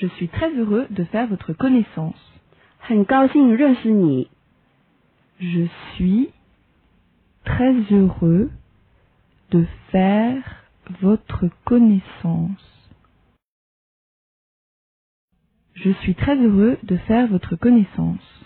Je suis très heureux de faire votre connaissance. suis très heureux de faire votre connaissance. Je suis très heureux de faire votre connaissance.